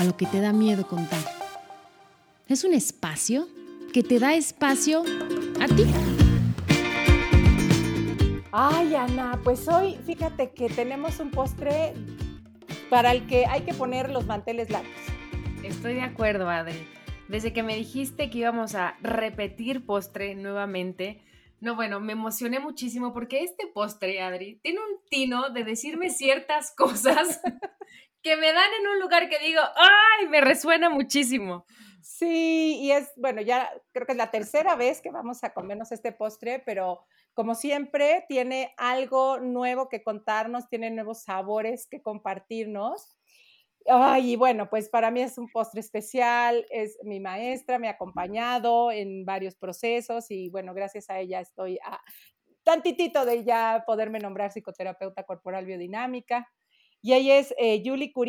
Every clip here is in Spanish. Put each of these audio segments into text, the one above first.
A lo que te da miedo contar. Es un espacio que te da espacio a ti. Ay, Ana, pues hoy fíjate que tenemos un postre para el que hay que poner los manteles largos. Estoy de acuerdo, Adri. Desde que me dijiste que íbamos a repetir postre nuevamente, no, bueno, me emocioné muchísimo porque este postre, Adri, tiene un tino de decirme ciertas cosas que me dan en un lugar que digo, ¡ay! Me resuena muchísimo. Sí, y es, bueno, ya creo que es la tercera vez que vamos a comernos este postre, pero como siempre, tiene algo nuevo que contarnos, tiene nuevos sabores que compartirnos. Ay, y bueno, pues para mí es un postre especial, es mi maestra, me ha acompañado en varios procesos y bueno, gracias a ella estoy a tantitito de ya poderme nombrar psicoterapeuta corporal biodinámica. Y ella es eh,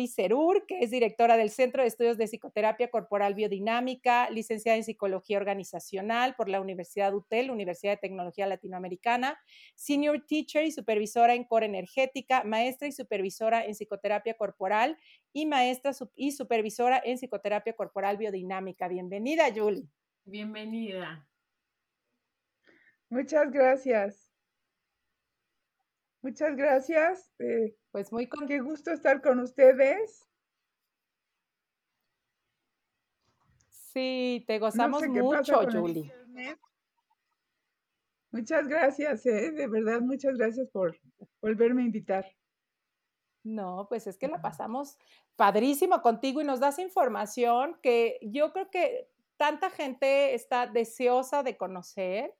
Serur, que es directora del Centro de Estudios de Psicoterapia Corporal Biodinámica, licenciada en Psicología Organizacional por la Universidad UTEL, Universidad de Tecnología Latinoamericana, senior teacher y supervisora en core energética, maestra y supervisora en psicoterapia corporal y maestra y supervisora en psicoterapia corporal biodinámica. Bienvenida, Yuli. Bienvenida. Muchas gracias. Muchas gracias. Eh, pues muy con... Qué gusto estar con ustedes. Sí, te gozamos mucho, Julie. Muchas gracias, ¿eh? de verdad, muchas gracias por volverme a invitar. No, pues es que la pasamos padrísimo contigo y nos das información que yo creo que tanta gente está deseosa de conocer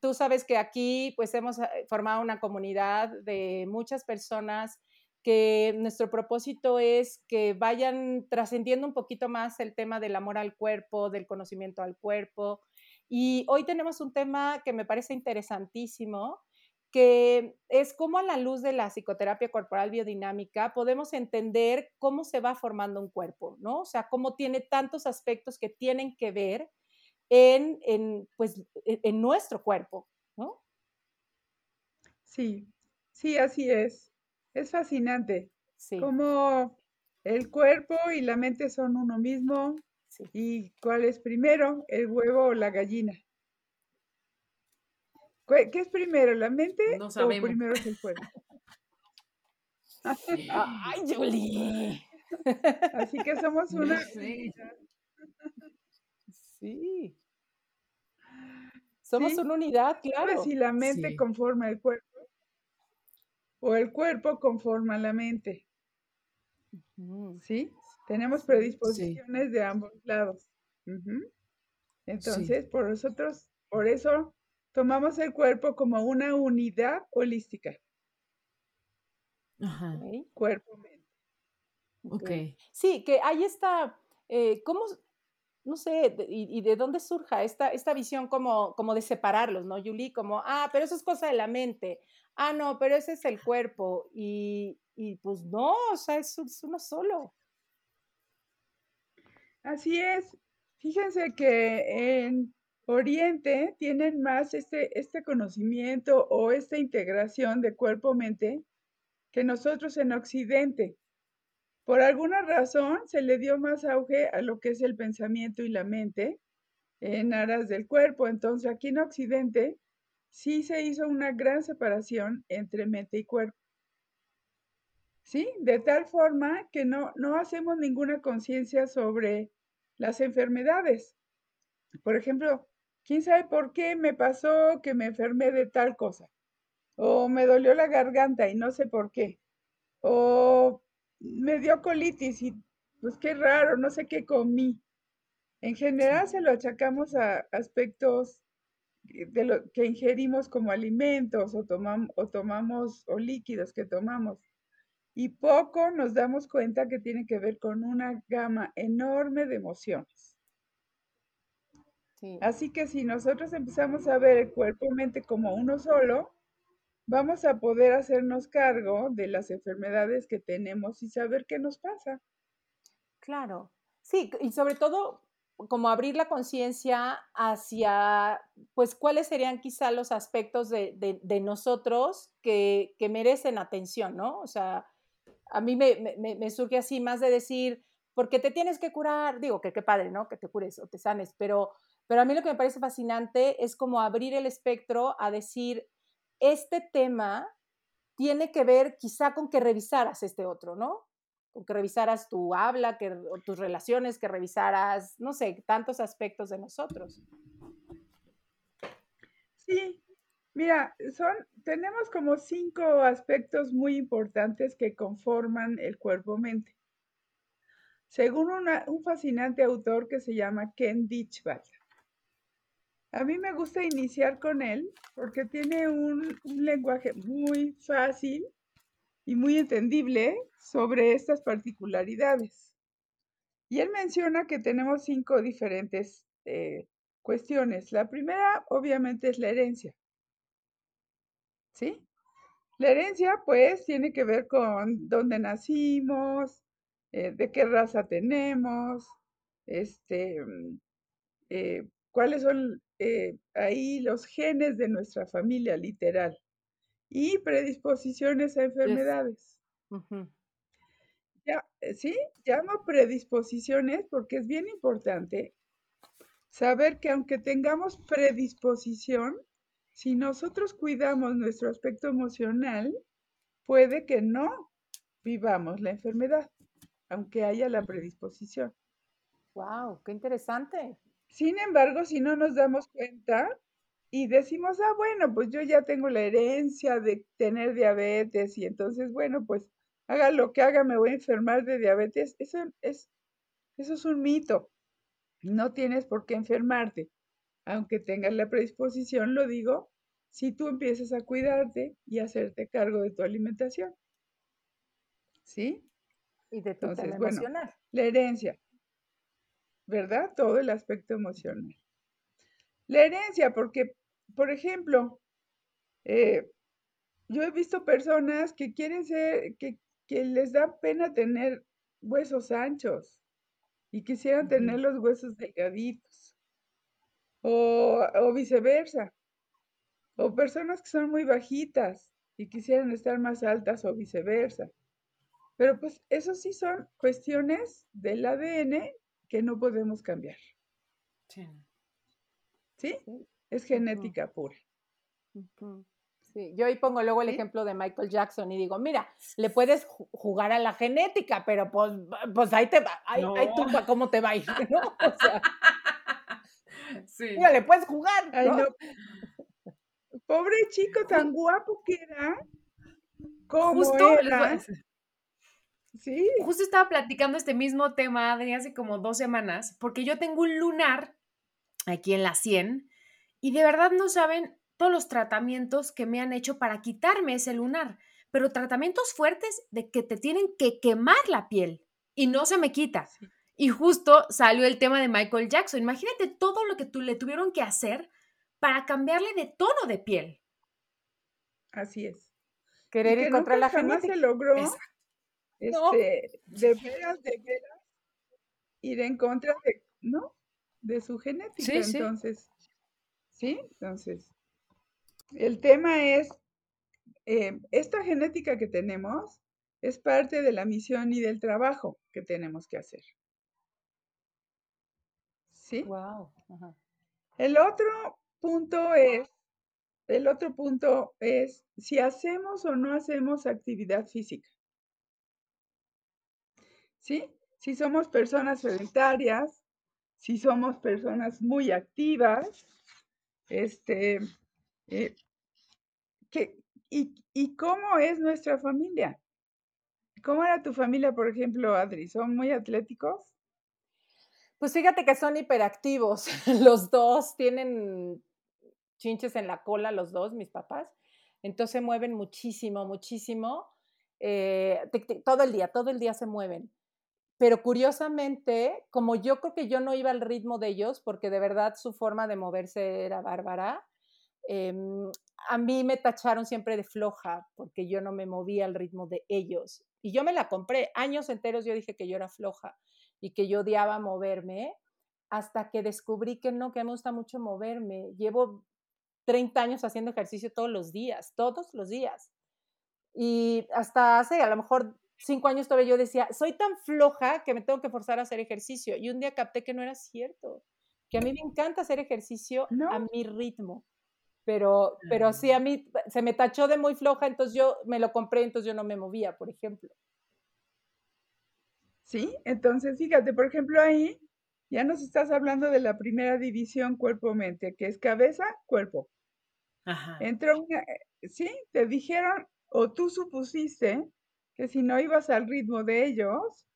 tú sabes que aquí pues hemos eh, formado una comunidad de muchas personas que nuestro propósito es que vayan trascendiendo un poquito más el tema del amor al cuerpo, del conocimiento al cuerpo. Y hoy tenemos un tema que me parece interesantísimo, que es cómo a la luz de la psicoterapia corporal biodinámica podemos entender cómo se va formando un cuerpo, ¿no? O sea, cómo tiene tantos aspectos que tienen que ver en, pues, e, en nuestro cuerpo, ¿no? Sí, sí, así es. Es fascinante. Sí. Cómo el cuerpo y la mente son uno mismo. ¿Y cuál es primero, el huevo o la gallina? ¿Qué es primero, la mente o primero es el cuerpo? Ay, Julie. Así que somos una. Sí. Somos una unidad, claro. Si la mente conforma el cuerpo o el cuerpo conforma la mente. ¿Sí? Tenemos predisposiciones de ambos lados. Entonces, por nosotros, por eso tomamos el cuerpo como una unidad holística. Ajá. Cuerpo-mente. Ok. Sí, que ahí está, eh, ¿cómo, no sé, y, de dónde surja esta, esta visión como, como de separarlos, ¿no, Yuli? Como, ah, pero eso es cosa de la mente. Ah, no, pero ese es el cuerpo. Y, pues no, o sea, es, uno solo. Así es. Fíjense que en Oriente tienen más este, este conocimiento o esta integración de cuerpo-mente que nosotros en Occidente. Por alguna razón se le dio más auge a lo que es el pensamiento y la mente en aras del cuerpo. Entonces aquí en Occidente sí se hizo una gran separación entre mente y cuerpo. ¿Sí? De tal forma que no, no hacemos ninguna conciencia sobre las enfermedades. Por ejemplo, ¿quién sabe por qué me pasó que me enfermé de tal cosa? O me dolió la garganta y no sé por qué. O me dio colitis y pues qué raro, no sé qué comí. En general se lo achacamos a aspectos de lo que ingerimos como alimentos o, tomamos, o tomamos o líquidos que tomamos. y poco nos damos cuenta que tiene que ver con una gama enorme de emociones. Así que si nosotros empezamos a ver el cuerpo-mente como uno solo, vamos a poder hacernos cargo de las enfermedades que tenemos y saber qué nos pasa. Claro, sí, y sobre todo como abrir la conciencia hacia, pues, cuáles serían quizá los aspectos de, nosotros que, merecen atención, ¿no? O sea, a mí me, surge así más de decir, porque te tienes que curar, digo, que qué padre, ¿no? Que te cures o te sanes, pero, pero a mí lo que me parece fascinante es como abrir el espectro a decir, este tema tiene que ver quizá con que revisaras este otro, ¿no? que revisaras tu habla, que, tus relaciones, que revisaras, no sé, tantos aspectos de nosotros. Sí, mira, son, tenemos como cinco aspectos muy importantes que conforman el cuerpo-mente. Según un fascinante autor que se llama Ken Ditchback. A mí me gusta iniciar con él porque tiene un lenguaje muy fácil y muy entendible sobre estas particularidades. Y él menciona que tenemos cinco diferentes eh, cuestiones. La primera, obviamente, es la herencia. ¿Sí? La herencia, pues, tiene que ver con dónde nacimos, eh, de qué raza tenemos, este, mm, eh, cuáles son ahí los genes de nuestra familia, literal y predisposiciones a enfermedades. ya, eh, sí, llamo predisposiciones porque es bien importante saber que aunque tengamos predisposición, si nosotros cuidamos nuestro aspecto emocional, puede que no vivamos la enfermedad, aunque haya la predisposición. Wow, qué interesante. Sin embargo, si no nos damos cuenta, y decimos, ah, bueno, pues yo ya tengo la herencia de tener diabetes y entonces, bueno, pues haga lo que haga, me voy a enfermar de diabetes. Eso es, eso es un mito. No tienes por qué enfermarte. Aunque tengas la predisposición, lo digo, si tú empiezas a cuidarte y a hacerte cargo de tu alimentación. ¿Sí? Y de tu Entonces, emocional. la herencia, ¿verdad? Todo el aspecto emocional. La herencia, porque, por ejemplo, eh, yo he visto personas que quieren ser, que, les da pena tener huesos anchos y quisieran tener los huesos delgaditos. O, o viceversa. O personas que son muy bajitas y quisieran estar más altas o viceversa. Pero pues eso sí son cuestiones del ADN que no podemos cambiar. Sí. ¿Sí? Es genética pura. Sí, yo ahí pongo luego el ejemplo de Michael Jackson y digo, mira, le puedes jugar a la genética, pero pues, pues ahí te va, ahí, tú cómo te va a ir, ¿no? O sea, sí. Mira, le puedes jugar, Pobre chico tan guapo que era. Como Justo, era. Sí. Justo estaba platicando este mismo tema, Adri, hace como dos semanas, porque yo tengo un lunar aquí en la 100 y de verdad no saben todos los tratamientos que me han hecho para quitarme ese lunar, pero tratamientos fuertes de que te tienen que quemar la piel y no se me quita. Y justo salió el tema de Michael Jackson. Imagínate todo lo que tú, le tuvieron que hacer para cambiarle de tono de piel. Así es. Querer encontrar la jamás se logró. Este, de veras, de veras, ir en contra de, ¿no? de su genética. entonces, sí. Entonces, el tema es, eh, esta genética que tenemos es parte de la misión y del trabajo que tenemos que hacer. ¿Sí? Wow. El otro punto es, el otro punto es si hacemos o no hacemos actividad física. ¿Sí? Si somos personas sedentarias, si somos personas muy activas, este, eh, y, cómo es nuestra familia? ¿Cómo era tu familia, por ejemplo, Adri? ¿Son muy atléticos? Pues fíjate que son hiperactivos. Los dos tienen chinches en la cola, los dos, mis papás. Entonces mueven muchísimo, muchísimo. eh, todo el día, todo el día se mueven. Pero curiosamente, como yo creo que yo no iba al ritmo de ellos, porque de verdad su forma de moverse era bárbara, em, a mí me tacharon siempre de floja, porque yo no me movía al ritmo de ellos. Y yo me la compré. Años enteros yo dije que yo era floja y que yo odiaba moverme, hasta que descubrí que no, que me gusta mucho moverme. Llevo 30 años haciendo ejercicio todos los días, todos los días. Y hasta hace a lo mejor cinco años todavía yo decía, soy tan floja que me tengo que forzar a hacer ejercicio. Y un día capté que no era cierto, que a mí me encanta hacer ejercicio a mi ritmo. Pero, pero sí, a mí se me tachó de muy floja, entonces yo me lo compré, entonces yo no me movía, por ejemplo. Sí, entonces fíjate, por ejemplo, ahí ya nos estás hablando de la primera división cuerpo-mente, que es cabeza, cuerpo. Ajá. Entró una, eh, sí, te dijeron o tú supusiste que si no ibas al ritmo de ellos,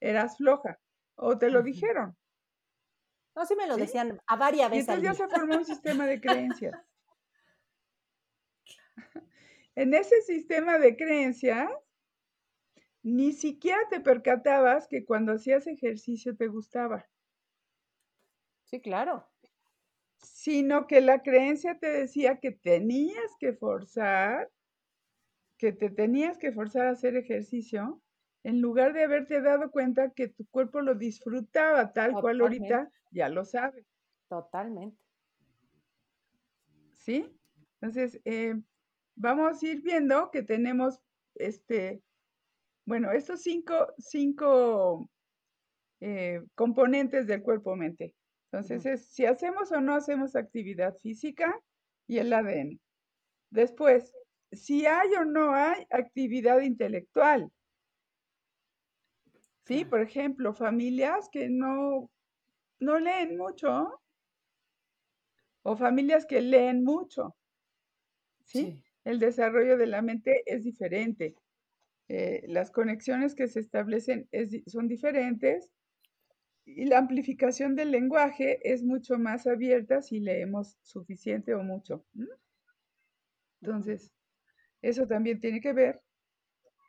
eras floja, o te lo dijeron. No, sí me lo decían a varias veces. Y entonces ya se formó un sistema de creencias. en ese sistema de creencias, ni siquiera te percatabas que cuando hacías ejercicio te gustaba. Sí, claro. Sino que la creencia te decía que tenías que forzar que te tenías que forzar a hacer ejercicio, en lugar de haberte dado cuenta que tu cuerpo lo disfrutaba tal cual ahorita ya lo sabes. Totalmente. ¿Sí? Entonces, eh, vamos a ir viendo que tenemos, este, bueno, estos cinco, cinco eh, componentes del cuerpo-mente. Entonces, es si hacemos o no hacemos actividad física y el ADN. Después, si hay o no hay actividad intelectual. Sí, por ejemplo, familias que no, no leen mucho o familias que leen mucho. ¿sí? El desarrollo de la mente es diferente. Eh, las conexiones que se establecen son diferentes y la amplificación del lenguaje es mucho más abierta si leemos suficiente o mucho. Entonces, eso también tiene que ver.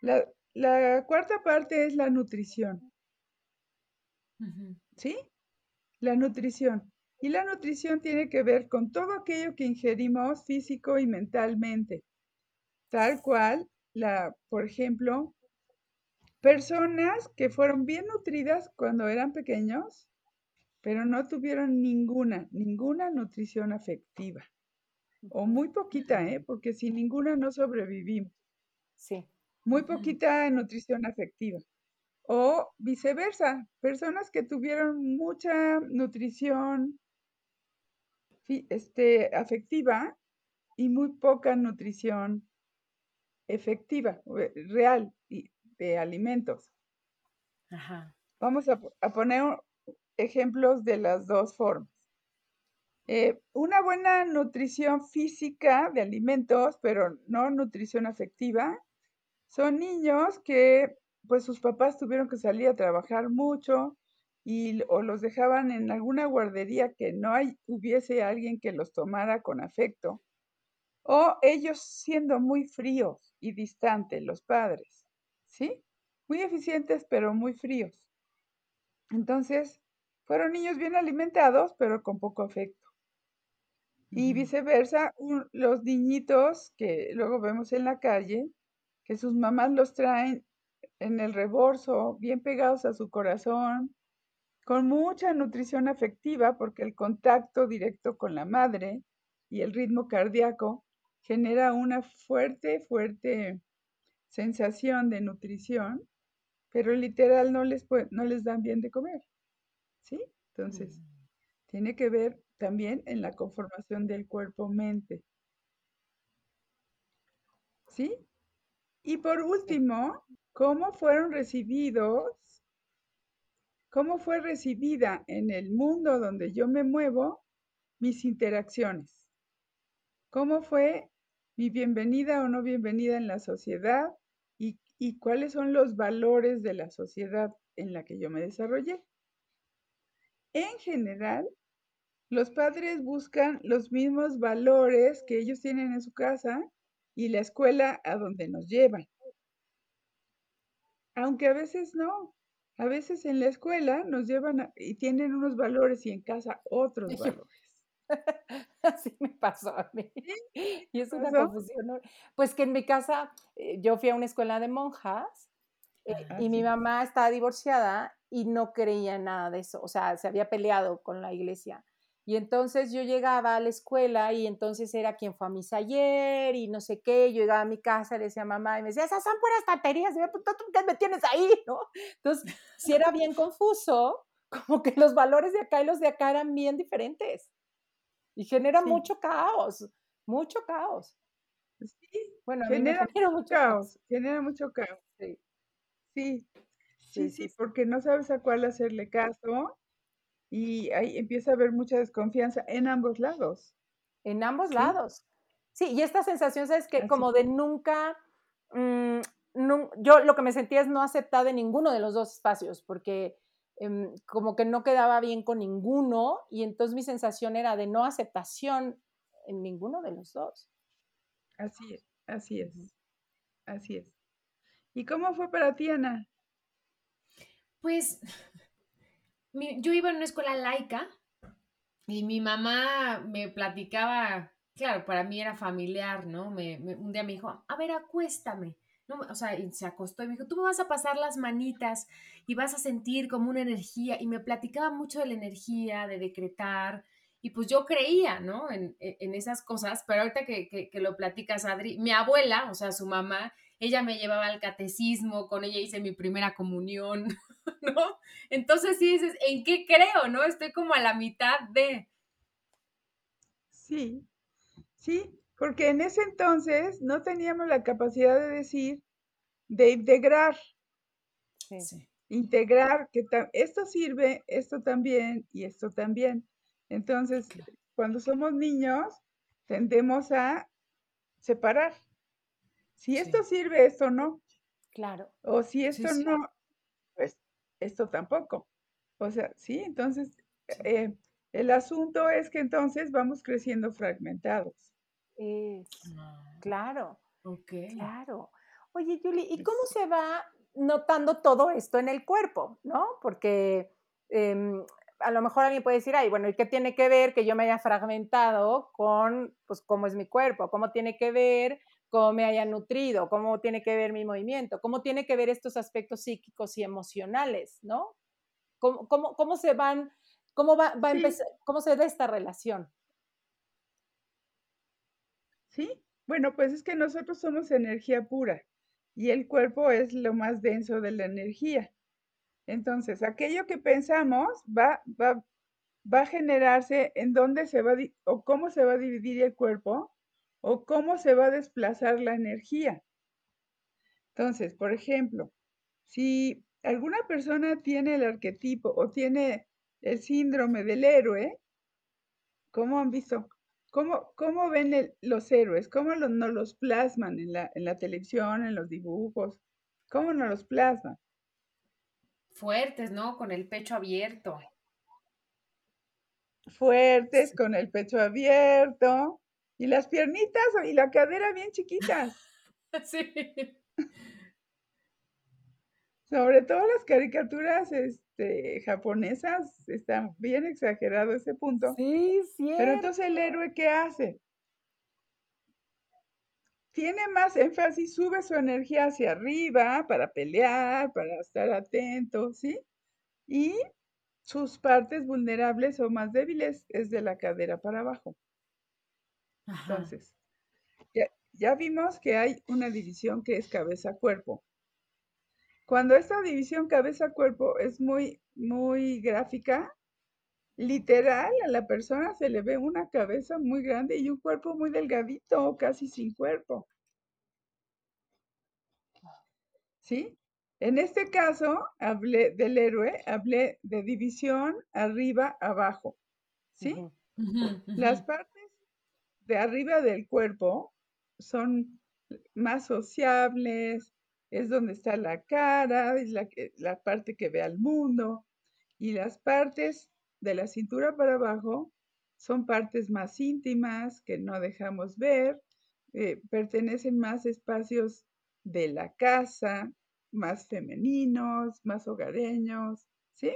La, cuarta parte es la nutrición. ¿Sí? La nutrición. Y la nutrición tiene que ver con todo aquello que ingerimos físico y mentalmente. Tal cual, la, por ejemplo, personas que fueron bien nutridas cuando eran pequeños, pero no tuvieron ninguna, ninguna nutrición afectiva. O muy poquita, ¿eh? Porque sin ninguna no sobrevivimos. Sí. Muy poquita nutrición afectiva. O viceversa, personas que tuvieron mucha nutrición este, afectiva y muy poca nutrición efectiva, eh, real, de alimentos. Ajá. Vamos a, a poner ejemplos de las dos formas. Eh, una buena nutrición física de alimentos, pero no nutrición afectiva, son niños que pues sus papás tuvieron que salir a trabajar mucho y o los dejaban en alguna guardería que no hubiese alguien que los tomara con afecto, o ellos siendo muy fríos y distantes, los padres, ¿sí? Muy eficientes, pero muy fríos. Entonces, fueron niños bien alimentados, pero con poco afecto. Y viceversa, los niñitos que luego vemos en la calle, que sus mamás los traen en el reborso, bien pegados a su corazón, con mucha nutrición afectiva, porque el contacto directo con la madre y el ritmo cardíaco genera una fuerte, fuerte sensación de nutrición, pero literal no les, no les dan bien de comer. ¿Sí? Entonces, mm. Tiene que ver también en la conformación del cuerpo-mente. ¿Sí? Y por último, ¿cómo fueron recibidos? ¿Cómo fue recibida en el mundo donde yo me muevo mis interacciones? ¿Cómo fue mi bienvenida o no bienvenida en la sociedad? ¿Y, y cuáles son los valores de la sociedad en la que yo me desarrollé? En general, los padres buscan los mismos valores que ellos tienen en su casa y la escuela a donde nos llevan. Aunque a veces no. A veces en la escuela nos llevan y tienen unos valores y en casa otros valores. Así me pasó a mí. Y es una confusión. Pues que en mi casa, eh, yo fui a una escuela de monjas eh, y mi mamá estaba divorciada y no creía en nada de eso. O sea, se había peleado con la iglesia. Y entonces yo llegaba a la escuela y entonces era quien fue a misa ayer y no sé qué. Yo llegaba a mi casa le decía a mamá y me decía, esas son puras tonterías. Pues, ¿Tú qué me tienes ahí? ¿no? Entonces, si era bien confuso, como que los valores de acá y los de acá eran bien diferentes. Y genera mucho caos, mucho caos. Sí, bueno, genera, mucho caos, genera mucho caos. Sí. Sí, sí, sí, porque no sabes a cuál hacerle caso y ahí empieza a haber mucha desconfianza en ambos lados. En ambos lados. Sí, y esta sensación, ¿sabes? Que como de nunca, mm, yo lo que me sentía es no aceptada en ninguno de los dos espacios, porque em, como que no quedaba bien con ninguno, y entonces mi sensación era de no aceptación en ninguno de los dos. Así es, así es, así es. ¿Y cómo fue para ti, Ana? Pues yo iba en una escuela laica y mi mamá me platicaba, claro, para mí era familiar, ¿no? Me, un día me dijo, a ver, acuéstame. ¿no? O sea, y se acostó y me dijo, tú me vas a pasar las manitas y vas a sentir como una energía. Y me platicaba mucho de la energía, de decretar. Y pues yo creía, ¿no? En, en esas cosas, pero ahorita que, que, lo platicas, Adri, mi abuela, o sea, su mamá, ella me llevaba al catecismo, con ella hice mi primera comunión, ¿no? Entonces sí dices, ¿en qué creo, no? Estoy como a la mitad de... Sí, sí, porque en ese entonces no teníamos la capacidad de decir, de integrar. Sí. Integrar que esto sirve, esto también y esto también. Entonces, cuando somos niños, tendemos a separar. Si esto sirve, esto no. Claro. O si esto no, pues esto tampoco. O sea, sí, entonces eh, el asunto es que entonces vamos creciendo fragmentados. Ah. claro. Ok. Claro. Oye, Julie, ¿y cómo se va notando todo esto en el cuerpo? ¿No? Porque em, a lo mejor alguien puede decir, ay, bueno, ¿y qué tiene que ver que yo me haya fragmentado con, pues, cómo es mi cuerpo? ¿Cómo tiene que ver cómo me haya nutrido, cómo tiene que ver mi movimiento, cómo tiene que ver estos aspectos psíquicos y emocionales, ¿no? ¿Cómo, cómo, se van, cómo va, a empezar, cómo se da esta relación? Sí, bueno, pues es que nosotros somos energía pura y el cuerpo es lo más denso de la energía. Entonces, aquello que pensamos va, va, va a generarse en dónde se va o cómo se va a dividir el cuerpo o cómo se va a desplazar la energía. Entonces, por ejemplo, si alguna persona tiene el arquetipo o tiene el síndrome del héroe, ¿cómo han visto? ¿Cómo, cómo ven los héroes? ¿Cómo no nos los plasman en la, en la televisión, en los dibujos? ¿Cómo nos los plasman? Fuertes, ¿no? Con el pecho abierto. Fuertes, con el pecho abierto, y las piernitas y la cadera bien chiquitas. Sí. Sobre todo las caricaturas este, japonesas, están bien exagerado ese punto. Sí, sí. Pero entonces el héroe, ¿qué hace? Tiene más énfasis, sube su energía hacia arriba para pelear, para estar atento, ¿sí? Y sus partes vulnerables o más débiles es de la cadera para abajo. Entonces, ya, vimos que hay una división que es cabeza-cuerpo. Cuando esta división cabeza-cuerpo es muy, muy gráfica, literal a la persona se le ve una cabeza muy grande y un cuerpo muy delgadito, casi sin cuerpo. ¿Sí? En este caso, hablé del héroe, hablé de división arriba, abajo. ¿Sí? Las partes de arriba del cuerpo son más sociables, es donde está la cara, es la, la parte que ve al mundo, y las partes de la cintura para abajo son partes más íntimas que no dejamos ver, eh, pertenecen más espacios de la casa, más femeninos, más hogareños, ¿sí?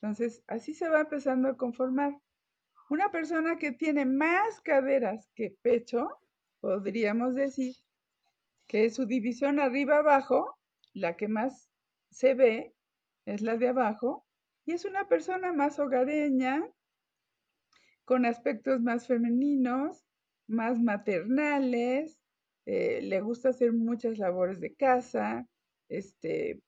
Entonces, así se va empezando a conformar. Una persona que tiene más caderas que pecho, podríamos decir que su división arriba-abajo, la que más se ve, es la de abajo, y es una persona más hogareña, con aspectos más femeninos, más maternales, eh, le gusta hacer muchas labores de casa, este,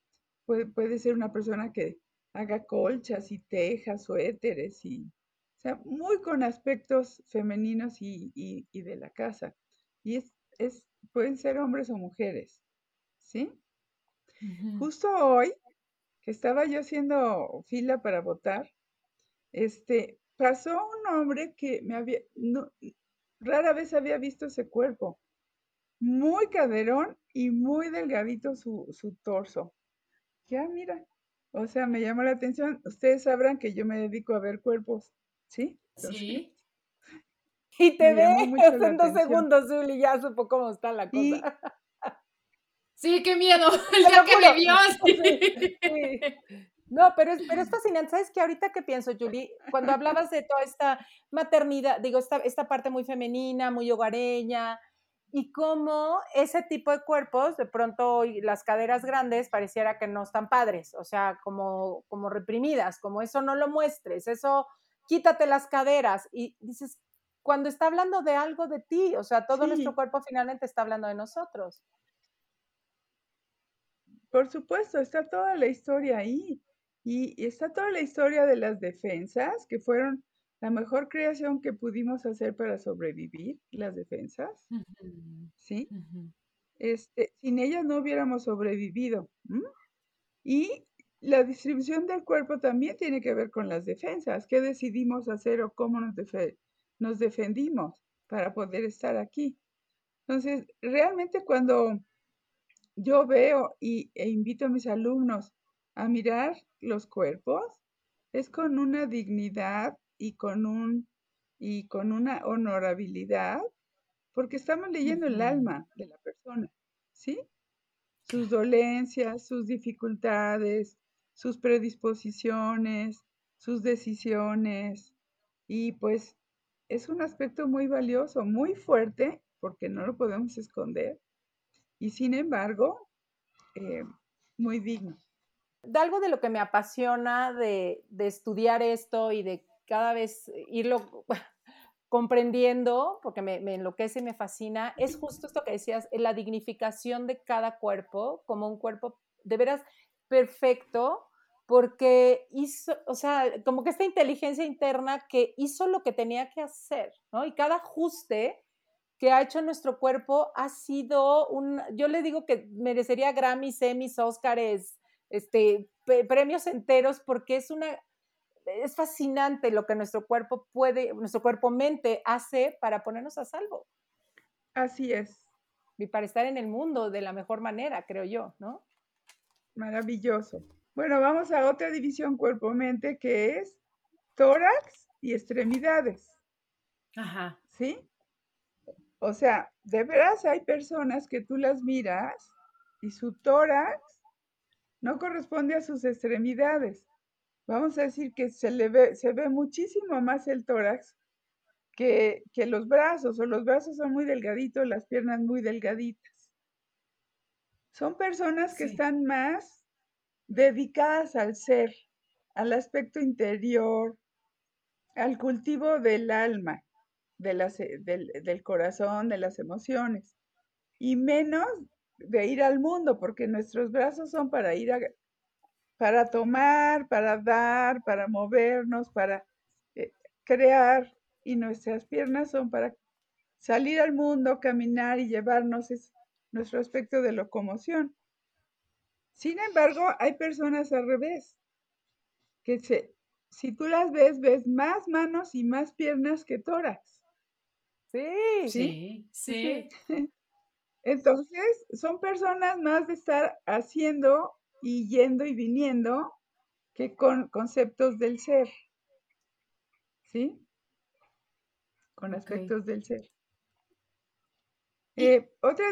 puede, puede, ser una persona que haga colchas y tejas, suéteres, y, o sea, muy con aspectos femeninos y, y, de la casa. Y es, es, pueden ser hombres o mujeres, ¿sí? Justo hoy, que estaba yo haciendo fila para votar, este, pasó un hombre que me había, no, rara vez había visto ese cuerpo. Muy caderón y muy delgadito su, su torso. Ya, mira. O sea, me llamó la atención. Ustedes sabrán que yo me dedico a ver cuerpos, ¿sí? sí. Y te ve en dos segundos, Zuli, ya supo cómo está la cosa. Sí, qué miedo. El día que me vio. Sí. No, pero es, pero es fascinante. ¿Sabes qué? Ahorita que pienso, Julie, cuando hablabas de toda esta maternidad, digo, esta, esta parte muy femenina, muy hogareña, y cómo ese tipo de cuerpos, de pronto las caderas grandes pareciera que no están padres, o sea, como, como reprimidas, como eso no lo muestres, eso quítate las caderas. Y dices, cuando está hablando de algo de ti, o sea, todo nuestro cuerpo finalmente está hablando de nosotros. Por supuesto, está toda la historia ahí. Y, está toda la historia de las defensas, que fueron la mejor creación que pudimos hacer para sobrevivir, las defensas. ¿Sí? este, sin ellas no hubiéramos sobrevivido. Y la distribución del cuerpo también tiene que ver con las defensas. ¿Qué decidimos hacer o cómo nos, nos defendimos para poder estar aquí? Entonces, realmente cuando yo veo y, e invito a mis alumnos a mirar los cuerpos es con una dignidad y con un y con una honorabilidad porque estamos leyendo el alma de la persona, ¿sí? Sus dolencias, sus dificultades, sus predisposiciones, sus decisiones y pues es un aspecto muy valioso, muy fuerte, porque no lo podemos esconder, y sin embargo, eh, muy digno. De algo de lo que me apasiona de, estudiar esto y de cada vez irlo comprendiendo, porque me, enloquece y me fascina, es justo esto que decías, la dignificación de cada cuerpo como un cuerpo de veras perfecto, porque hizo, o sea, como que esta inteligencia interna que hizo lo que tenía que hacer, ¿no? Y cada ajuste que ha hecho nuestro cuerpo ha sido un, yo le digo que merecería Grammys, Emmys, Oscars, este, premios enteros porque es una, es fascinante lo que nuestro cuerpo puede, nuestro cuerpo mente hace para ponernos a salvo. Así es. Y para estar en el mundo de la mejor manera, creo yo, ¿no? Maravilloso. Bueno, vamos a otra división cuerpo-mente que es tórax y extremidades. Ajá. ¿Sí? O sea, de veras hay personas que tú las miras y su tórax no corresponde a sus extremidades. Vamos a decir que se, le ve, se ve muchísimo más el tórax que, que los brazos, o los brazos son muy delgaditos, las piernas muy delgaditas. Son personas que están más dedicadas al ser, al aspecto interior, al cultivo del alma, de las, del, del, corazón, de las emociones, y menos de ir al mundo, porque nuestros brazos son para ir a, para tomar, para dar, para movernos, para eh, crear, y nuestras piernas son para salir al mundo, caminar y llevarnos es nuestro aspecto de locomoción. Sin embargo, hay personas al revés, que se, si tú las ves, ves más manos y más piernas que tórax. Sí, sí, sí. sí. Entonces, son personas más de estar haciendo y yendo y viniendo que con conceptos del ser. ¿Sí? Con aspectos del ser. Eh, otra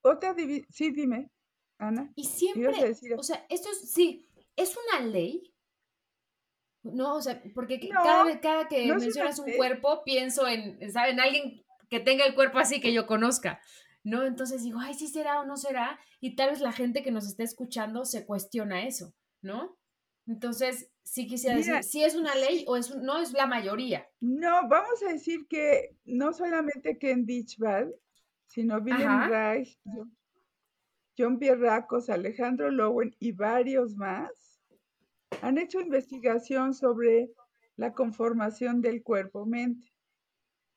otra sí, dime. Ana. Y siempre, o sea, esto es, sí, es una ley. No, o sea, porque cada vez cada que mencionas un cuerpo, pienso en, En alguien que tenga el cuerpo así que yo conozca. ¿no? Entonces digo, ay, sí será o no será, y tal vez la gente que nos está escuchando se cuestiona eso, ¿no? Entonces, sí quisiera decir, si es una ley o es no es la mayoría. No, vamos a decir que no solamente Ken Ditchbald, sino William Reich, John Pierracos, Alejandro Lowen y varios más han hecho investigación sobre la conformación del cuerpo-mente.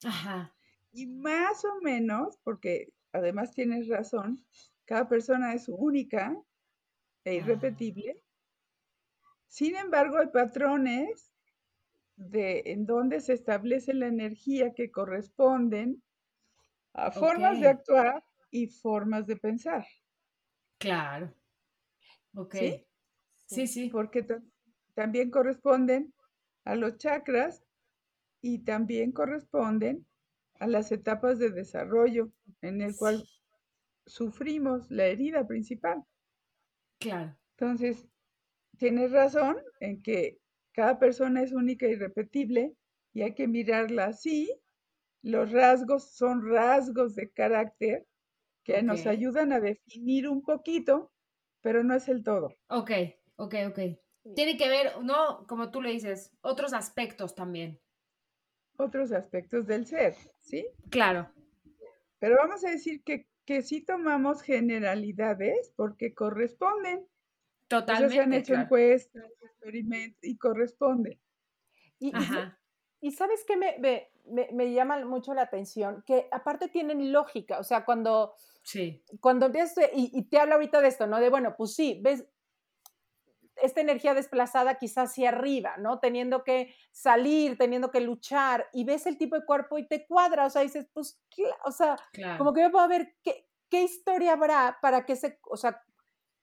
Ajá. Y más o menos, porque además tienes razón, cada persona es única e irrepetible. Sin embargo, hay patrones de en donde se establece la energía que corresponden a formas de actuar y formas de pensar. Claro. Ok. Sí, sí. Porque también corresponden a los chakras y también corresponden a las etapas de desarrollo en el cual sufrimos la herida principal. Claro. Entonces, tienes razón en que cada persona es única y repetible y hay que mirarla así. Los rasgos son rasgos de carácter que nos ayudan a definir un poquito, pero no es el todo. Ok, ok, ok. Tiene que ver, no, como tú le dices, otros aspectos también. Otros aspectos del ser, ¿sí? Claro. Pero vamos a decir que, que sí tomamos generalidades porque corresponden. Totalmente. se han hecho encuestas, experimentos y corresponden. Y, y, sabes qué me, me, me, llama mucho la atención, que aparte tienen lógica, o sea, cuando, sí. cuando empiezas, y, y, te hablo ahorita de esto, ¿no? De, bueno, pues sí, ves, esta energía desplazada quizás hacia arriba, ¿no? Teniendo que salir, teniendo que luchar, y ves el tipo de cuerpo y te cuadra, o sea, dices, pues, o sea, como que yo puedo ver qué, qué historia habrá para que se, o sea,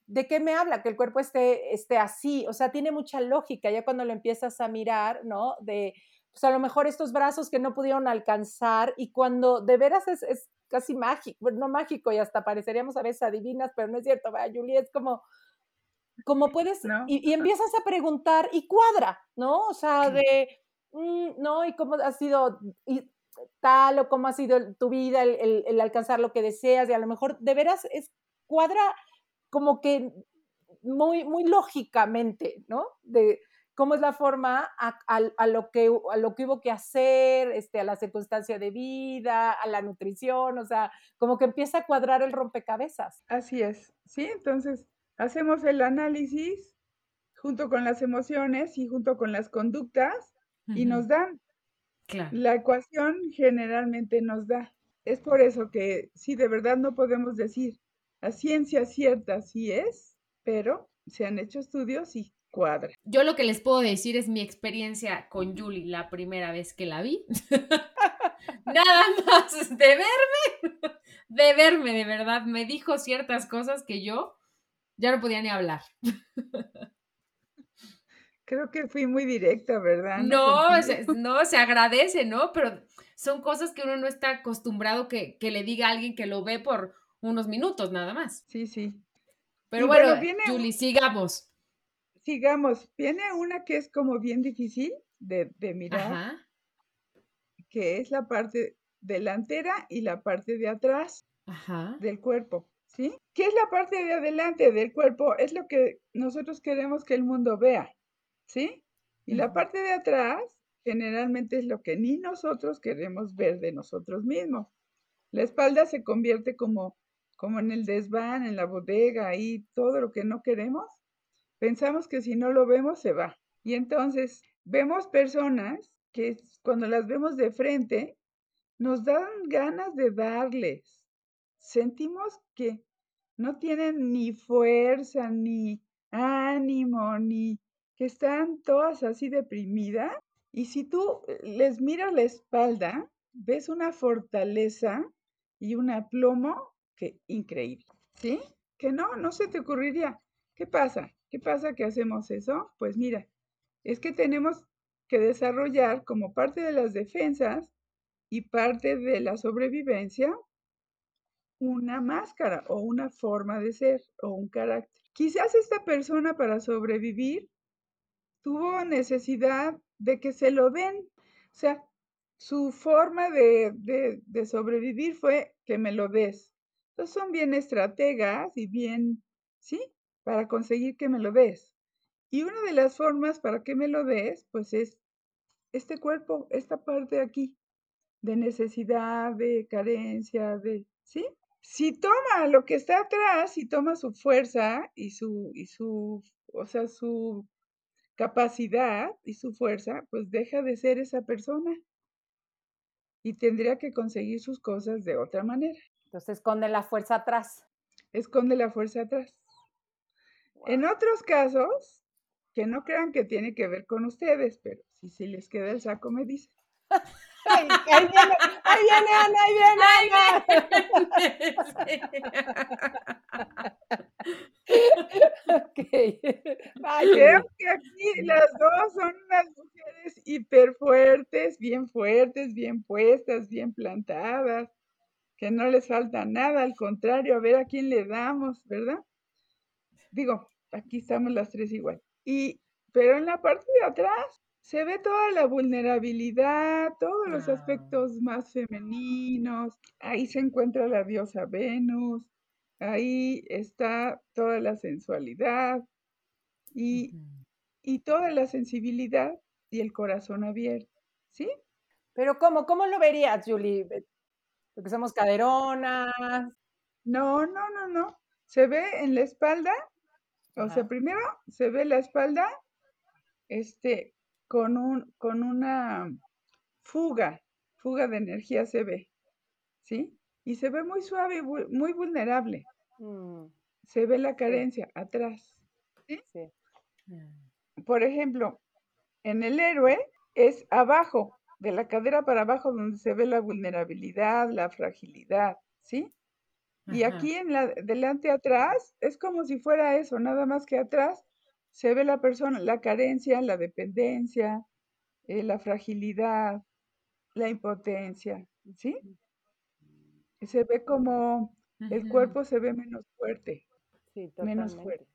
¿de qué me habla? Que el cuerpo esté, esté así, o sea, tiene mucha lógica, ya cuando lo empiezas a mirar, ¿no? De, pues a lo mejor estos brazos que no pudieron alcanzar y cuando de veras es, es casi mágico, no mágico y hasta pareceríamos a veces adivinas, pero no es cierto, ¿verdad, Julie? Es como, como puedes, y, empiezas a preguntar y cuadra, ¿no? O sea, de, mm, ¿no? Y cómo ha sido y tal o cómo ha sido tu vida, el, alcanzar lo que deseas, y a lo mejor de veras es cuadra como que muy, muy lógicamente, ¿no? De cómo es la forma a, lo que, a lo que hubo que hacer, este, a la circunstancia de vida, a la nutrición, o sea, como que empieza a cuadrar el rompecabezas. Así es, sí, entonces hacemos el análisis junto con las emociones y junto con las conductas y nos dan. La ecuación generalmente nos da. Es por eso que sí, de verdad no podemos decir a ciencia cierta sí es, pero se han hecho estudios y cuadra. Yo lo que les puedo decir es mi experiencia con Julie la primera vez que la vi. Nada más de verme, de verme de verdad. Me dijo ciertas cosas que yo ya no podía ni hablar. Creo que fui muy directa, ¿verdad? No, se, no, se agradece, ¿no? Pero son cosas que uno no está acostumbrado que, le diga a alguien que lo ve por unos minutos nada más. Sí, sí. Pero bueno, viene, Julie, sigamos. Sigamos. Viene una que es como bien difícil de, de mirar, que es la parte delantera y la parte de atrás del cuerpo. ¿sí? ¿Qué es la parte de adelante del cuerpo? Es lo que nosotros queremos que el mundo vea, ¿sí? Y la parte de atrás generalmente es lo que ni nosotros queremos ver de nosotros mismos. La espalda se convierte como, como en el desván, en la bodega, y todo lo que no queremos. Pensamos que si no lo vemos se va. Y entonces vemos personas que cuando las vemos de frente, nos dan ganas de darles. Sentimos que no tienen ni fuerza, ni ánimo, ni que están todas así deprimidas. Y si tú les miras la espalda, ves una fortaleza y un aplomo que increíble, ¿sí? Que no, no se te ocurriría. ¿Qué pasa? ¿Qué pasa que hacemos eso? Pues mira, es que tenemos que desarrollar como parte de las defensas y parte de la sobrevivencia una máscara o una forma de ser o un carácter. Quizás esta persona para sobrevivir tuvo necesidad de que se lo den. O sea, su forma de, de, sobrevivir fue que me lo des. Entonces son bien estrategas y bien, ¿sí? Para conseguir que me lo des. Y una de las formas para que me lo des, pues es este cuerpo, esta parte de aquí, de necesidad, de carencia, de, ¿sí? Si toma lo que está atrás, si toma su fuerza y su, y su, o sea, su capacidad y su fuerza, pues deja de ser esa persona y tendría que conseguir sus cosas de otra manera. Entonces esconde la fuerza atrás. Esconde la fuerza atrás. En otros casos, que no crean que tiene que ver con ustedes, pero si se les queda el saco, me dicen. ahí, viene, ahí viene Ana, ahí viene Ana. okay. Creo que aquí las dos son unas mujeres hiper fuertes, bien fuertes, bien puestas, bien plantadas, que no les falta nada, al contrario, a ver a quién le damos, ¿verdad? Digo, aquí estamos las tres igual. Y, pero en la parte de atrás se ve toda la vulnerabilidad, todos los aspectos más femeninos. Ahí se encuentra la diosa Venus, ahí está toda la sensualidad y, y toda la sensibilidad y el corazón abierto, ¿sí? Pero ¿cómo? ¿Cómo lo verías, Julie? Porque somos caderonas. No, no, no, no. Se ve en la espalda, o sea, primero se ve la espalda, este, con, un, con una fuga, fuga de energía se ve, ¿sí? Y se ve muy suave, muy vulnerable. Mm. Se ve la carencia atrás, ¿sí? Mm. Por ejemplo, en el héroe es abajo, de la cadera para abajo, donde se ve la vulnerabilidad, la fragilidad, ¿sí? Y aquí en la delante atrás es como si fuera eso, nada más que atrás se ve la persona, la carencia, la dependencia, eh, la fragilidad, la impotencia, ¿sí? Se ve como el cuerpo se ve menos fuerte. Sí, Menos fuerte.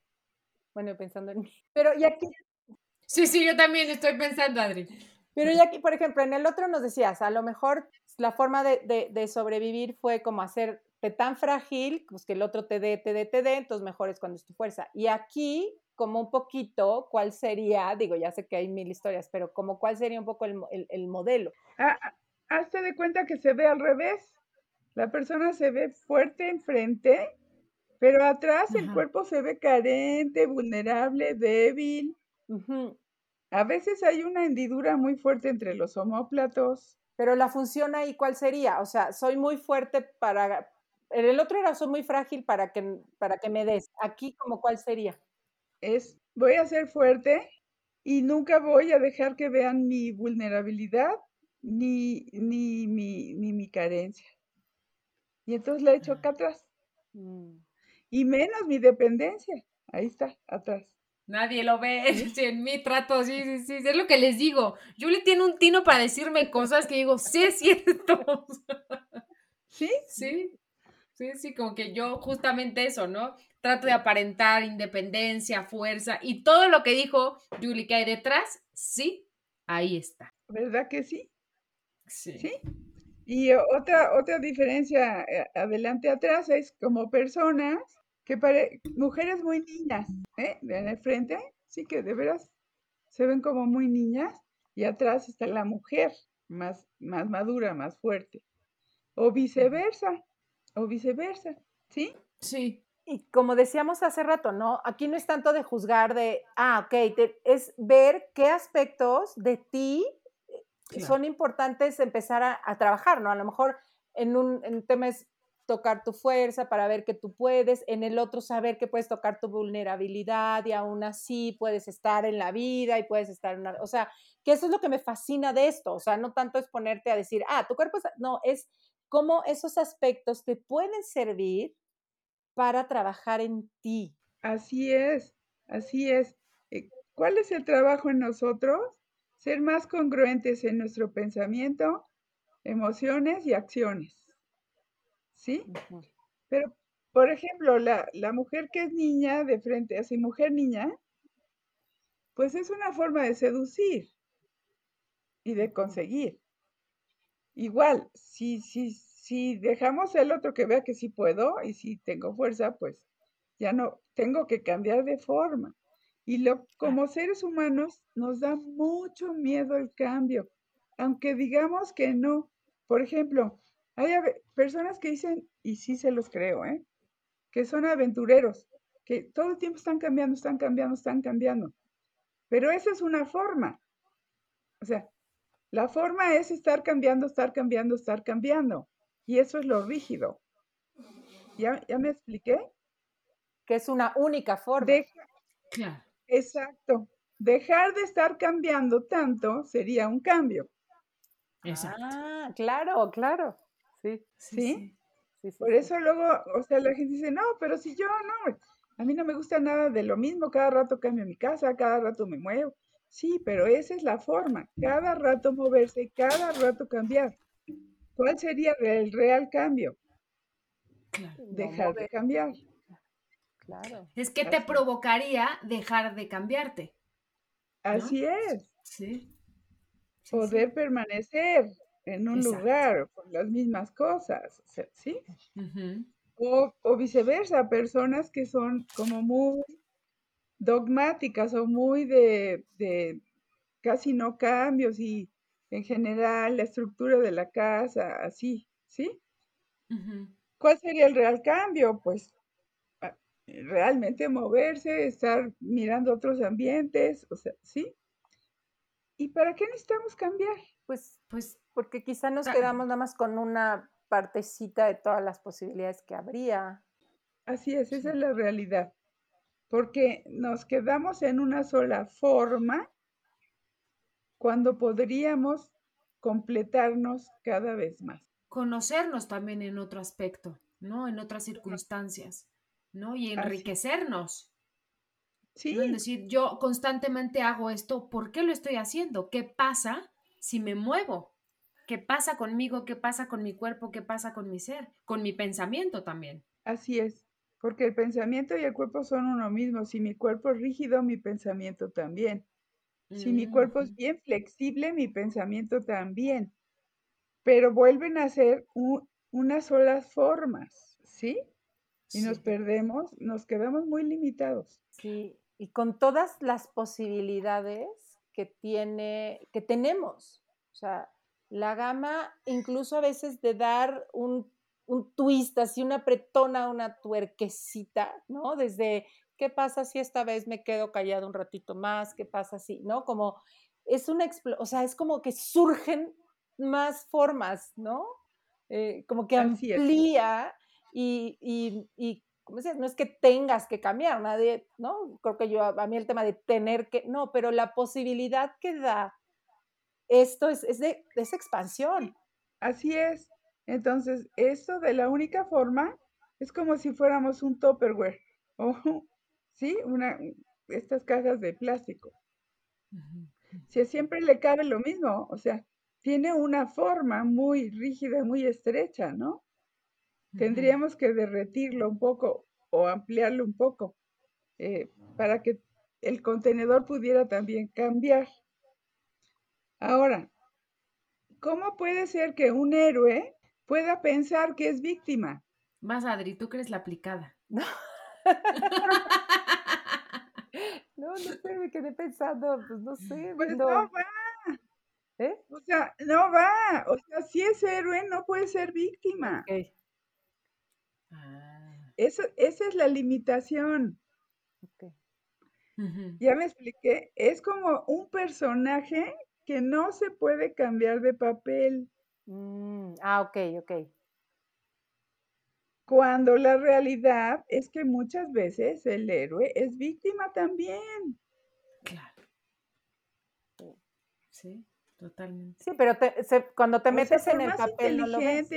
Bueno, pensando en. Pero y aquí. Sí, sí, yo también estoy pensando, Adri. Pero ya aquí, por ejemplo, en el otro nos decías, a lo mejor la forma de, de, sobrevivir fue como tan frágil, pues que el otro te dé, te dé, te dé, entonces mejor es cuando es tu fuerza. Y aquí como un poquito cuál sería, digo, ya sé que hay mil historias, pero como cuál sería un poco el, modelo. Ah, ah, hazte de cuenta que se ve al revés. La persona se ve fuerte enfrente, pero atrás el cuerpo se ve carente, vulnerable, débil. A veces hay una hendidura muy fuerte entre los homóplatos. Pero la función ahí, ¿cuál sería? O sea, soy muy fuerte para... En el otro era soy muy frágil para que, para que me des. Aquí, como cuál sería? es voy a ser fuerte y nunca voy a dejar que vean mi vulnerabilidad ni, ni, mi, ni mi carencia. Y entonces le echo acá atrás. Mm. Y menos mi dependencia. Ahí está, atrás. Nadie lo ve, en mi trato, sí, sí, sí, es lo que les digo. Julie tiene un tino para decirme cosas que digo, sí es cierto. ¿Sí? Sí, sí, sí, como que yo justamente eso, ¿no? trato de aparentar independencia, fuerza y todo lo que dijo Julie que hay detrás, sí, ahí está. ¿Verdad que sí? Sí. ¿Sí? Y otra, otra diferencia eh, adelante atrás es como personas que pare, mujeres muy niñas, ¿eh? En el frente, sí que de veras se ven como muy niñas y atrás está la mujer más, más madura, más fuerte. O viceversa, o viceversa, ¿sí? Sí. Y como decíamos hace rato, ¿no? Aquí no es tanto de juzgar de, ah, ok, es ver qué aspectos de ti eh, son importantes empezar a, trabajar, ¿no? A lo mejor en un, en tema es tocar tu fuerza para ver que tú puedes, en el otro saber que puedes tocar tu vulnerabilidad y aún así puedes estar en la vida y puedes estar en una, o sea, que eso es lo que me fascina de esto, o sea, no tanto es ponerte a decir, ah, tu cuerpo es, no, es cómo esos aspectos te pueden servir para trabajar en ti. Así es, así es. Eh, ¿Cuál es el trabajo en nosotros? Ser más congruentes en nuestro pensamiento, emociones y acciones. ¿Sí? Pero, por ejemplo, la, la mujer que es niña de frente, así mujer niña, pues es una forma de seducir y de conseguir. Igual, si, si, si dejamos el otro que vea que sí puedo y si tengo fuerza, pues ya no tengo que cambiar de forma. Y lo, como seres humanos nos da mucho miedo el cambio, aunque digamos que no. Por ejemplo, hay personas que dicen, y sí se los creo, ¿eh? que son aventureros, que todo el tiempo están cambiando, están cambiando, están cambiando. Pero esa es una forma. O sea, la forma es estar cambiando, estar cambiando, estar cambiando. Y eso es lo rígido. ¿Ya, ya me expliqué? Que es una única forma. claro. Exacto. Dejar de estar cambiando tanto sería un cambio. Exacto. Ah, claro, claro. Sí. ¿Sí? sí, Por eso luego, o sea, la gente dice, no, pero si yo no, a mí no me gusta nada de lo mismo, cada rato cambio mi casa, cada rato me muevo. Sí, pero esa es la forma, cada rato moverse, cada rato cambiar. ¿Cuál sería el real cambio? Dejar de cambiar. Claro. Es que te provocaría dejar de cambiarte. Así es. Sí. Poder permanecer en un lugar con las mismas cosas, ¿sí? o, viceversa, personas que son como muy dogmáticas o muy de, casi no cambios y en general la estructura de la casa, así, ¿sí? ¿Cuál sería el real cambio? Pues realmente moverse, estar mirando otros ambientes, o sea, ¿sí? ¿Y para qué necesitamos cambiar? Pues, pues porque quizá nos quedamos nada más con una partecita de todas las posibilidades que habría. Así es, esa es la realidad. Porque nos quedamos en una sola forma cuando podríamos completarnos cada vez más. Conocernos también en otro aspecto, ¿no? En otras circunstancias. ¿no? Y enriquecernos. Sí. Es decir, yo constantemente hago esto, ¿por qué lo estoy haciendo? ¿Qué pasa si me muevo? ¿Qué pasa conmigo? ¿Qué pasa con mi cuerpo? ¿Qué pasa con mi ser? Con mi pensamiento también. Así es, porque el pensamiento y el cuerpo son uno mismo. Si mi cuerpo es rígido, mi pensamiento también. Si mi cuerpo es bien flexible, mi pensamiento también. Pero vuelven a ser unas solas formas, ¿sí? y nos perdemos, nos quedamos muy limitados. Sí, y con todas las posibilidades que tiene, que tenemos. O sea, la gama incluso a veces de dar un, un twist, así una apretona, una tuerquecita, ¿no? Desde, ¿qué pasa si esta vez me quedo callado un ratito más? ¿Qué pasa si, no? Como, es una, o sea, es como que surgen más formas, ¿no? Eh, como que amplía y, y, y como decías, no es que tengas que cambiar, nadie, ¿no? Creo que yo, a mí el tema de tener que, no, pero la posibilidad que da esto es, es de esa expansión. Así es. Entonces, esto de la única forma es como si fuéramos un Tupperware o, ¿sí? Una, estas cajas de plástico. Si siempre le cabe lo mismo, o sea, tiene una forma muy rígida, muy estrecha, ¿no? Tendríamos que derretirlo un poco o ampliarlo un poco eh, para que el contenedor pudiera también cambiar. Ahora, ¿cómo puede ser que un héroe pueda pensar que es víctima? Más, Adri, tú crees la aplicada. No. no, sé, me quedé pensando, pues no sé. Pues no, va. ¿Eh? O sea, no va. O sea, si es héroe, no puede ser víctima. Eso, esa es la limitación. Ya me expliqué. Es como un personaje que no se puede cambiar de papel. Mm, ah, ok, ok. Cuando la realidad es que muchas veces el héroe es víctima también. Claro. Sí, totalmente. Sí, pero cuando te metes en el papel no lo ves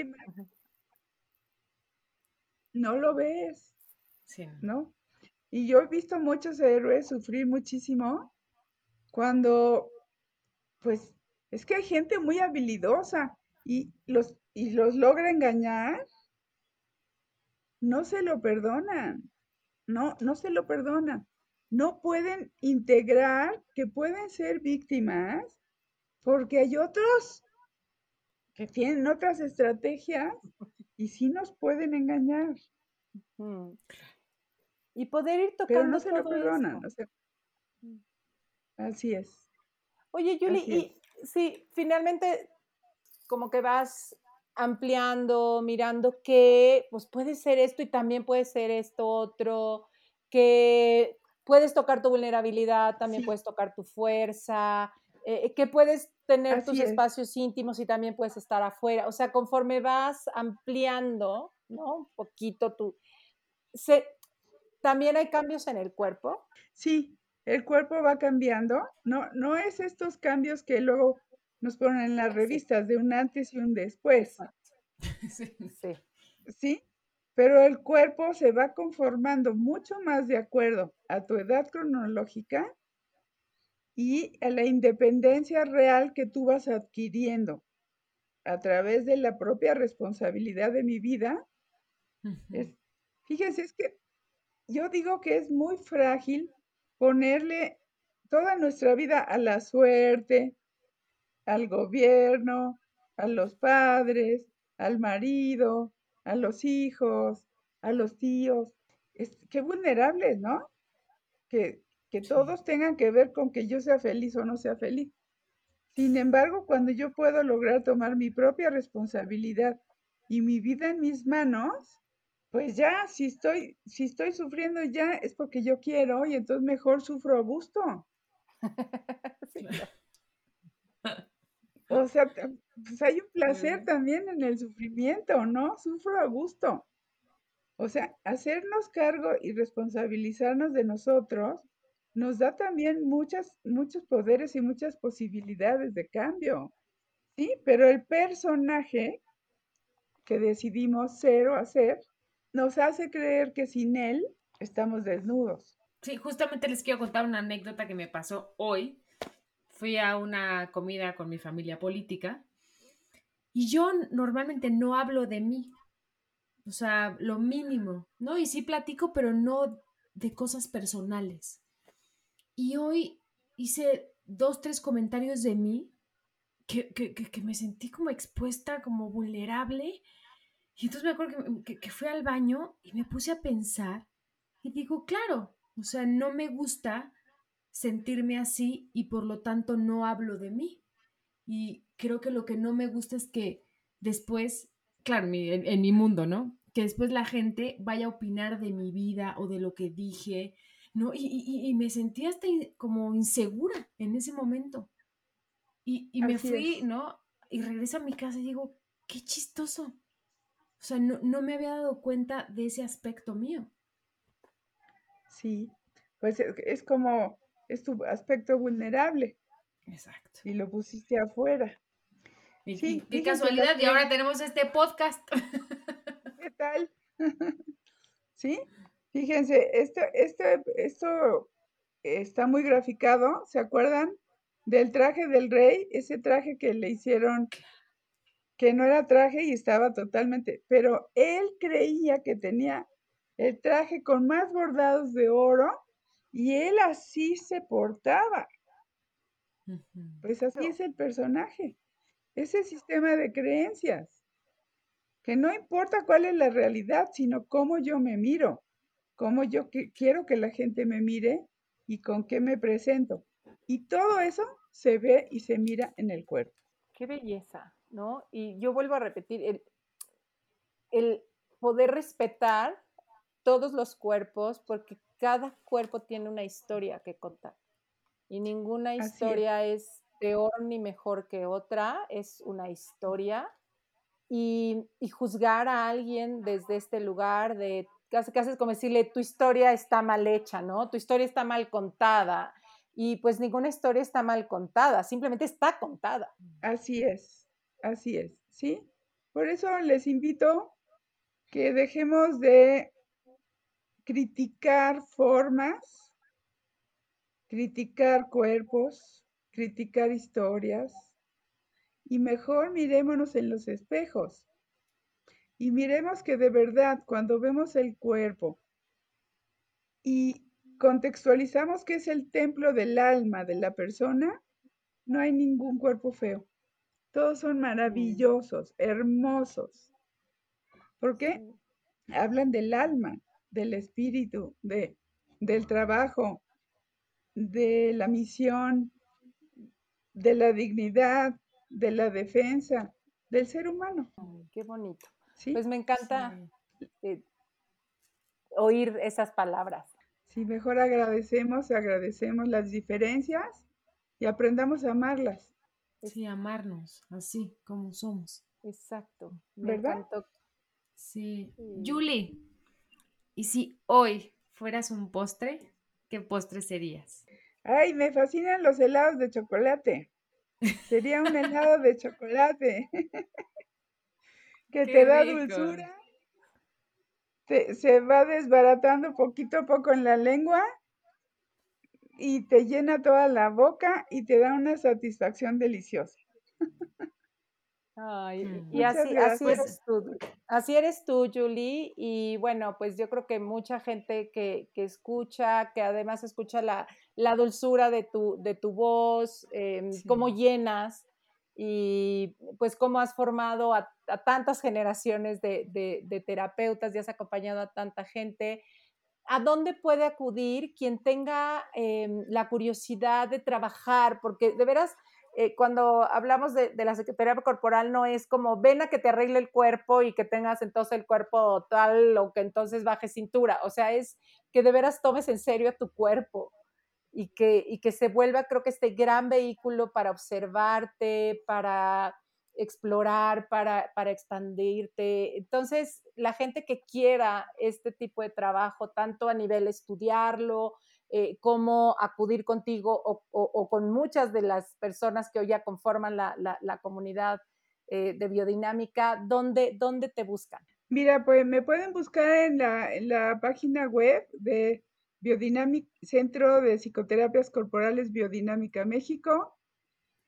no lo ves, ¿no? Y yo he visto muchos héroes sufrir muchísimo cuando, pues, es que hay gente muy habilidosa y los, y los logra engañar no se lo perdonan, no, no se lo perdonan. No pueden integrar que pueden ser víctimas porque hay otros que tienen otras estrategias y sí nos pueden engañar. Y poder ir tocando. Pero no se lo perdonan. Mm. así es. Oye, Julie, y sí, finalmente como que vas ampliando, mirando que pues puede ser esto y también puede ser esto otro, que puedes tocar tu vulnerabilidad, también puedes tocar tu fuerza, eh, que puedes tener tus espacios íntimos y también puedes estar afuera. O sea, conforme vas ampliando, ¿no? Un poquito tu... Se, ¿También hay cambios en el cuerpo? Sí, el cuerpo va cambiando. No, no es estos cambios que luego nos ponen en las revistas de un antes y un después. Sí. sí. ¿Sí? Pero el cuerpo se va conformando mucho más de acuerdo a tu edad cronológica y a la independencia real que tú vas adquiriendo a través de la propia responsabilidad de mi vida. fíjense, es que yo digo que es muy frágil ponerle toda nuestra vida a la suerte, al gobierno, a los padres, al marido, a los hijos, a los tíos. Es, qué vulnerables, ¿no? Que, que todos tengan que ver con que yo sea feliz o no sea feliz. Sin embargo, cuando yo puedo lograr tomar mi propia responsabilidad y mi vida en mis manos, pues ya, si estoy, si estoy sufriendo ya es porque yo quiero y entonces mejor sufro a gusto. O sea, pues hay un placer también en el sufrimiento, ¿no? Sufro a gusto. O sea, hacernos cargo y responsabilizarnos de nosotros nos da también muchas, muchos poderes y muchas posibilidades de cambio. Sí, pero el personaje que decidimos ser o hacer nos hace creer que sin él estamos desnudos. Sí, justamente les quiero contar una anécdota que me pasó hoy fui a una comida con mi familia política y yo normalmente no hablo de mí, o sea, lo mínimo, ¿no? Y sí platico, pero no de cosas personales. Y hoy hice dos, tres comentarios de mí que, me sentí como expuesta, como vulnerable. Y entonces me acuerdo que, que fui al baño y me puse a pensar y digo, claro, o sea, no me gusta sentirme así y por lo tanto no hablo de mí. Y creo que lo que no me gusta es que después, claro, en, mi mundo, ¿no? Que después la gente vaya a opinar de mi vida o de lo que dije, ¿no? Y, me sentí hasta como insegura en ese momento. Y, me fui, ¿no? Y regreso a mi casa y digo, qué chistoso. O sea, no, no me había dado cuenta de ese aspecto mío. Sí, pues es como es tu aspecto vulnerable. Exacto. Y lo pusiste afuera. Y, sí, qué casualidad, y ahora tenemos este podcast. ¿Qué tal? sí, fíjense, esto, esto, esto está muy graficado. ¿Se acuerdan del traje del rey? Ese traje que le hicieron, que no era traje y estaba totalmente, pero él creía que tenía el traje con más bordados de oro y él así se portaba. Pues así es el personaje. Ese sistema de creencias. Que no importa cuál es la realidad, sino cómo yo me miro, cómo yo quiero que la gente me mire y con qué me presento. Y todo eso se ve y se mira en el cuerpo. Qué belleza, ¿no? Y yo vuelvo a repetir, el, el poder respetar todos los cuerpos, porque cada cuerpo tiene una historia que contar y ninguna historia es. peor ni mejor que otra, es una historia. Y, juzgar a alguien desde este lugar de casi casi es como decirle tu historia está mal hecha, ¿no? Tu historia está mal contada. Y pues ninguna historia está mal contada, simplemente está contada. Así es, así es, ¿sí? Por eso les invito que dejemos de criticar formas, criticar cuerpos, criticar historias y mejor mirémonos en los espejos. y miremos que de verdad cuando vemos el cuerpo y contextualizamos que es el templo del alma de la persona, no hay ningún cuerpo feo. Todos son maravillosos, hermosos. ¿Por qué? Hablan del alma, del espíritu, de, del trabajo, de la misión, de la dignidad, de la defensa del ser humano. qué bonito. Pues me encanta eh, oír esas palabras. Sí, mejor agradecemos, agradecemos las diferencias y aprendamos a amarlas. Sí, amarnos, así como somos. Exacto. ¿Verdad? Sí. Julie, ¿y si hoy fueras un postre, qué postre serías? Ay, me fascinan los helados de chocolate. Sería un helado de chocolate que te da dulzura se va desbaratando poquito a poco en la lengua y te llena toda la boca y te da una satisfacción deliciosa. Ay, mm. y así, así, eres tú, así eres tú, Julie, y bueno, pues yo creo que mucha gente que, que escucha, que además escucha la, la, dulzura de tu, de tu voz, eh, cómo llenas, y pues cómo has formado a, tantas generaciones de, terapeutas y has acompañado a tanta gente. ¿A dónde puede acudir quien tenga em, la curiosidad de trabajar? Porque de veras, eh, cuando hablamos de, la Secretaría Corporal, no es como ven a que te arregle el cuerpo y que tengas entonces el cuerpo tal o que entonces baje cintura. O sea, es que de veras tomes en serio a tu cuerpo y que, y que se vuelva, creo que este gran vehículo para observarte, para explorar, para, para expandirte. Entonces, la gente que quiera este tipo de trabajo, tanto a nivel estudiarlo, eh, como acudir contigo o, con muchas de las personas que hoy ya conforman la, la, comunidad eh, de biodinámica, ¿dónde, ¿dónde te buscan? Mira, pues me pueden buscar en la, en la página web de Centro de Psicoterapias Corporales Biodinámica México,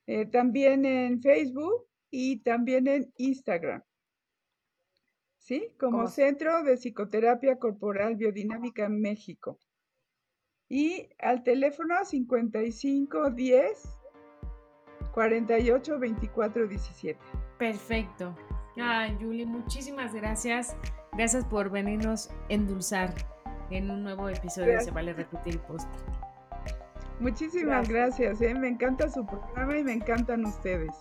eh, también en Facebook y también en Instagram. ¿Sí? Como Centro de Psicoterapia Corporal Biodinámica México. Y al teléfono 5510 48 24 17. Perfecto. Ay, Julie, muchísimas gracias. Gracias por venirnos a endulzar en un nuevo episodio Se Vale Repetir Post. Muchísimas gracias, ¿eh? me encanta su programa y me encantan ustedes.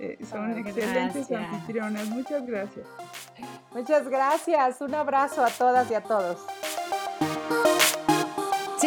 Eh, son excelentes anfitrionas, muchas gracias. Muchas gracias, un abrazo a todas y a todos.